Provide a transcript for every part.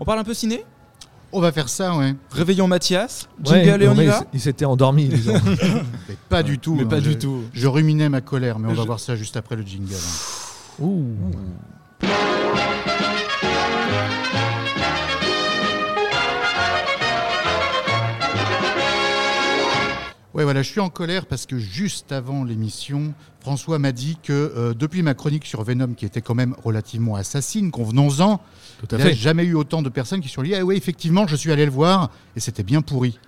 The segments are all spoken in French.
On parle un peu ciné? On va faire ça, ouais. Réveillons Mathias, Ouais, jingle et on y va? il- s'était endormi, disons. Mais pas du tout. Mais hein. pas Je- du tout. Je ruminais ma colère, mais on va voir ça juste après le jingle. hein. Ouh. Ouais, voilà, je suis en colère parce que juste avant l'émission, François m'a dit que euh, depuis ma chronique sur Venom, qui était quand même relativement assassine, convenons-en, il n'y a jamais eu autant de personnes qui se sont dit Ah oui, effectivement, je suis allé le voir et c'était bien pourri.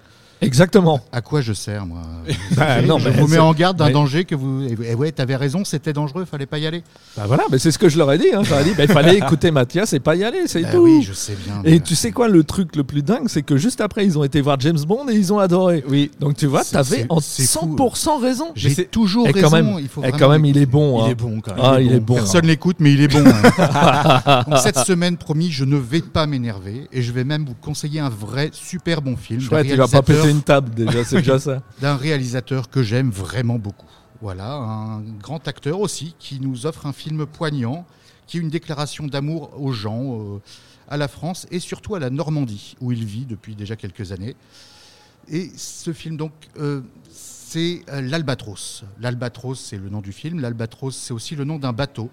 Exactement. À quoi je sers, moi Bah, non, Je vous mets en garde d'un danger que vous. Eh ouais, t'avais raison, c'était dangereux, fallait pas y aller. Bah voilà, mais c'est ce que je leur ai dit. Hein. Je leur ai dit, bah, il fallait écouter Mathias et pas y aller, c'est Bah tout. oui, je sais bien. Et mais- tu sais quoi, le truc le plus dingue, c'est que juste après, ils ont été voir James Bond et ils ont adoré. Oui. Donc tu vois, t'avais en c'est fou. 100% raison. J'ai toujours Et raison. quand même, il faut et vraiment quand même, il est bon. Il hein. est bon quand même. Ah, il est bon. Personne l'écoute, mais il est bon. hein. Cette semaine, promis, je ne vais pas m'énerver et je vais même vous conseiller un vrai super bon film. d'un Chouette, il va pas péter une table déjà, c'est déjà ça. d'un réalisateur que j'aime vraiment beaucoup. Voilà, un grand acteur aussi qui nous offre un film poignant, qui est une déclaration d'amour aux gens, euh, à la France et surtout à la Normandie, où il vit depuis déjà quelques années. Et ce film, donc, euh, c'est euh, l'Albatros. L'Albatros, c'est le nom du film. L'Albatros, c'est aussi le nom d'un bateau,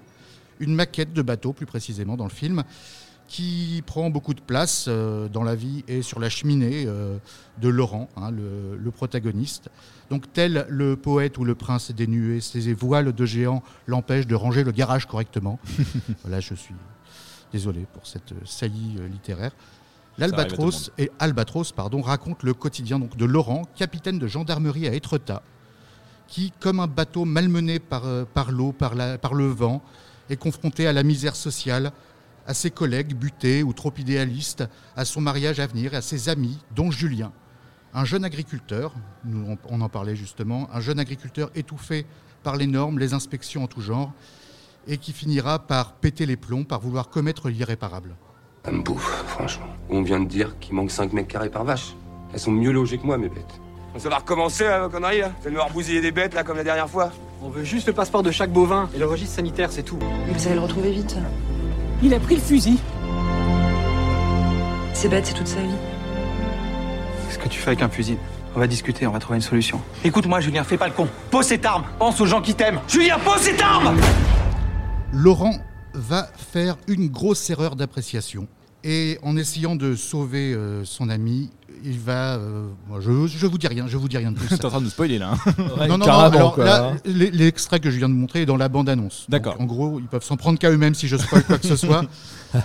une maquette de bateau, plus précisément, dans le film, qui prend beaucoup de place euh, dans la vie et sur la cheminée euh, de Laurent, hein, le, le protagoniste. Donc, tel le poète ou le prince des nuées, ses voiles de géant l'empêchent de ranger le garage correctement. voilà, je suis désolé pour cette saillie euh, littéraire. L'Albatros et Albatros pardon, raconte le quotidien donc, de Laurent, capitaine de gendarmerie à Étretat, qui, comme un bateau malmené par, par l'eau, par le vent, est confronté à la misère sociale, à ses collègues butés ou trop idéalistes, à son mariage à venir et à ses amis, dont Julien, un jeune agriculteur, nous, on, en parlait justement, un jeune agriculteur étouffé par les normes, les inspections en tout genre, et qui finira par péter les plombs, par vouloir commettre l'irréparable. Ça me bouffe, franchement. On vient de dire qu'il manque 5 mètres carrés par vache. Elles sont mieux logées que moi, mes bêtes. Ça va recommencer, là, vos conneries, là C'est de nous bousiller des bêtes, là, comme la dernière fois On veut juste le passeport de chaque bovin et le registre sanitaire, c'est tout. Vous allez le retrouver vite. Il a pris le fusil. C'est bête, c'est toute sa vie. Qu'est-ce que tu fais avec un fusil? On va discuter, on va trouver une solution. Écoute-moi, Julien, fais pas le con. Pose cette arme. Pense aux gens qui t'aiment. Julien, pose cette arme Laurent va faire une grosse erreur d'appréciation. Et en essayant de sauver euh, son ami, il va. euh, moi, je, je vous dis rien, je vous dis rien de plus. T'es en train de nous spoiler là. hein. Ouais, non, non, non, carrément, alors quoi, là, l'e- l'extrait que je viens de montrer est dans la bande-annonce. D'accord. En gros, ils peuvent s'en prendre qu'à eux-mêmes si je spoil quoi que ce soit.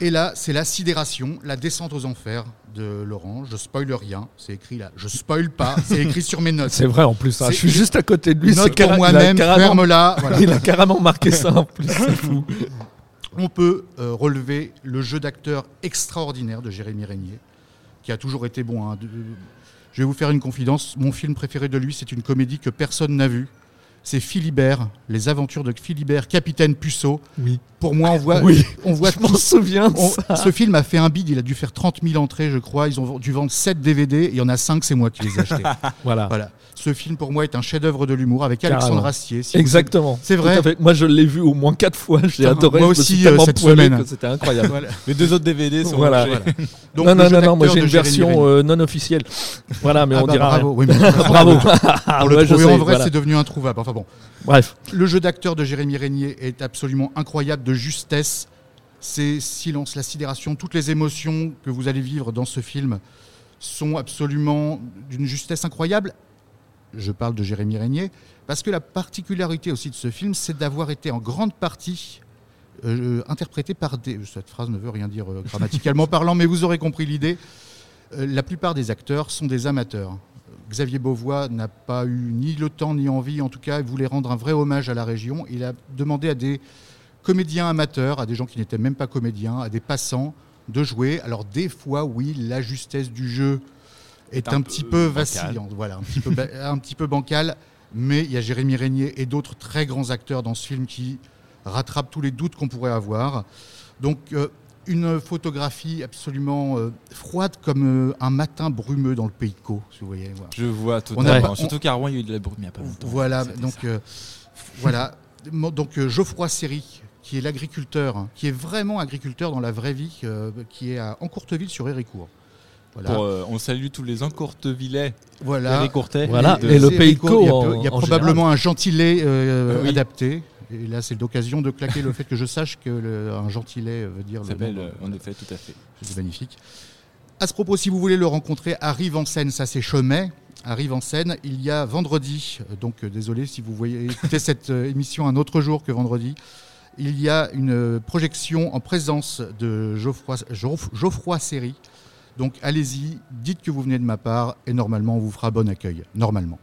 Et là, c'est la sidération, la descente aux enfers de Laurent. Je spoil rien, c'est écrit là. Je spoil pas, c'est écrit sur mes notes. C'est vrai en plus. hein. Je suis juste à côté de lui. Note c'est pour moi-même, carrément- ferme-la. voilà. Il a carrément marqué ça en plus. C'est fou. On peut euh, relever le jeu d'acteur extraordinaire de Jérémy Régnier, qui a toujours été bon. hein. Je vais vous faire une confidence. Mon film préféré de lui, c'est une comédie que personne n'a vue. C'est Philibert, les aventures de Philibert, capitaine Puceau. Oui. Pour moi, on voit, Oui. on voit Je m'en souviens de on- ça. ce film a fait un bid, il a dû faire 30 000 entrées, je crois. Ils ont dû vendre 7 DVD, il y en a 5, c'est moi qui les ai achetés. Voilà. voilà. Ce film, pour moi, est un chef-d'œuvre de l'humour avec Carrément. Alexandre Astier. Si Exactement. C'est vrai. Moi, je l'ai vu au moins quatre fois. J'ai adoré. moi aussi, euh, cette semaine. C'était incroyable. Voilà. Les deux autres DVD sont Voilà. rangés. Voilà. Donc, non, non, non, non, moi j'ai une version euh, non officielle. Voilà, mais Ah on bah, dira bravo. Oui, mais Bravo. Pour le trouver en vrai, c'est devenu introuvable. Enfin bon, Bref. le jeu d'acteur de Jérémy Régnier est absolument incroyable de justesse. Ces silences, la sidération, toutes les émotions que vous allez vivre dans ce film sont absolument d'une justesse incroyable. Je parle de Jérémy Régnier parce que la particularité aussi de ce film, c'est d'avoir été en grande partie euh, interprété par des. Cette phrase ne veut rien dire euh, grammaticalement parlant, mais vous aurez compris l'idée. Euh, la plupart des acteurs sont des amateurs. Xavier Beauvois n'a pas eu ni le temps ni envie, en tout cas, il voulait rendre un vrai hommage à la région. Il a demandé à des comédiens amateurs, à des gens qui n'étaient même pas comédiens, à des passants, de jouer. Alors des fois, oui, la justesse du jeu est, un petit peu vacillante, voilà, un petit peu, ba- un petit peu bancale. Mais il y a Jérémy Régnier et d'autres très grands acteurs dans ce film qui rattrapent tous les doutes qu'on pourrait avoir. Donc euh, une photographie absolument euh, froide comme euh, un matin brumeux dans le pays de Caux, si vous voyez. Voilà. Je vois On a totalement. pas- Surtout qu'à Rouen, il y a eu de la brume il n'y a pas longtemps. Voilà, donc euh, voilà. Donc euh, Geoffroy Séry, qui est l'agriculteur, hein, qui est vraiment agriculteur dans la vraie vie, euh, qui est à Encourteville sur Héricourt. Voilà. Pour, euh, on salue tous les encourtevillais. voilà. Les Courtais. Voilà, de- et le pays de Héricourt, Il y a, Caux en- il y a en probablement un gentilé euh, Oui. adapté. Et là, c'est l'occasion de claquer le fait que je sache que le- un gentilé veut dire Ça le s'appelle, euh, en effet, tout à fait. C'est magnifique. À ce propos, si vous voulez le rencontrer, arrive en scène, ça c'est Chemet. Arrive en scène, il y a vendredi, euh, donc euh, désolé si vous voyez écouter cette euh, émission un autre jour que vendredi, il y a une euh, projection en présence de Geoffroy, Geoff- Geoffroy Séry. Donc allez-y, dites que vous venez de ma part et normalement on vous fera bon accueil. Normalement.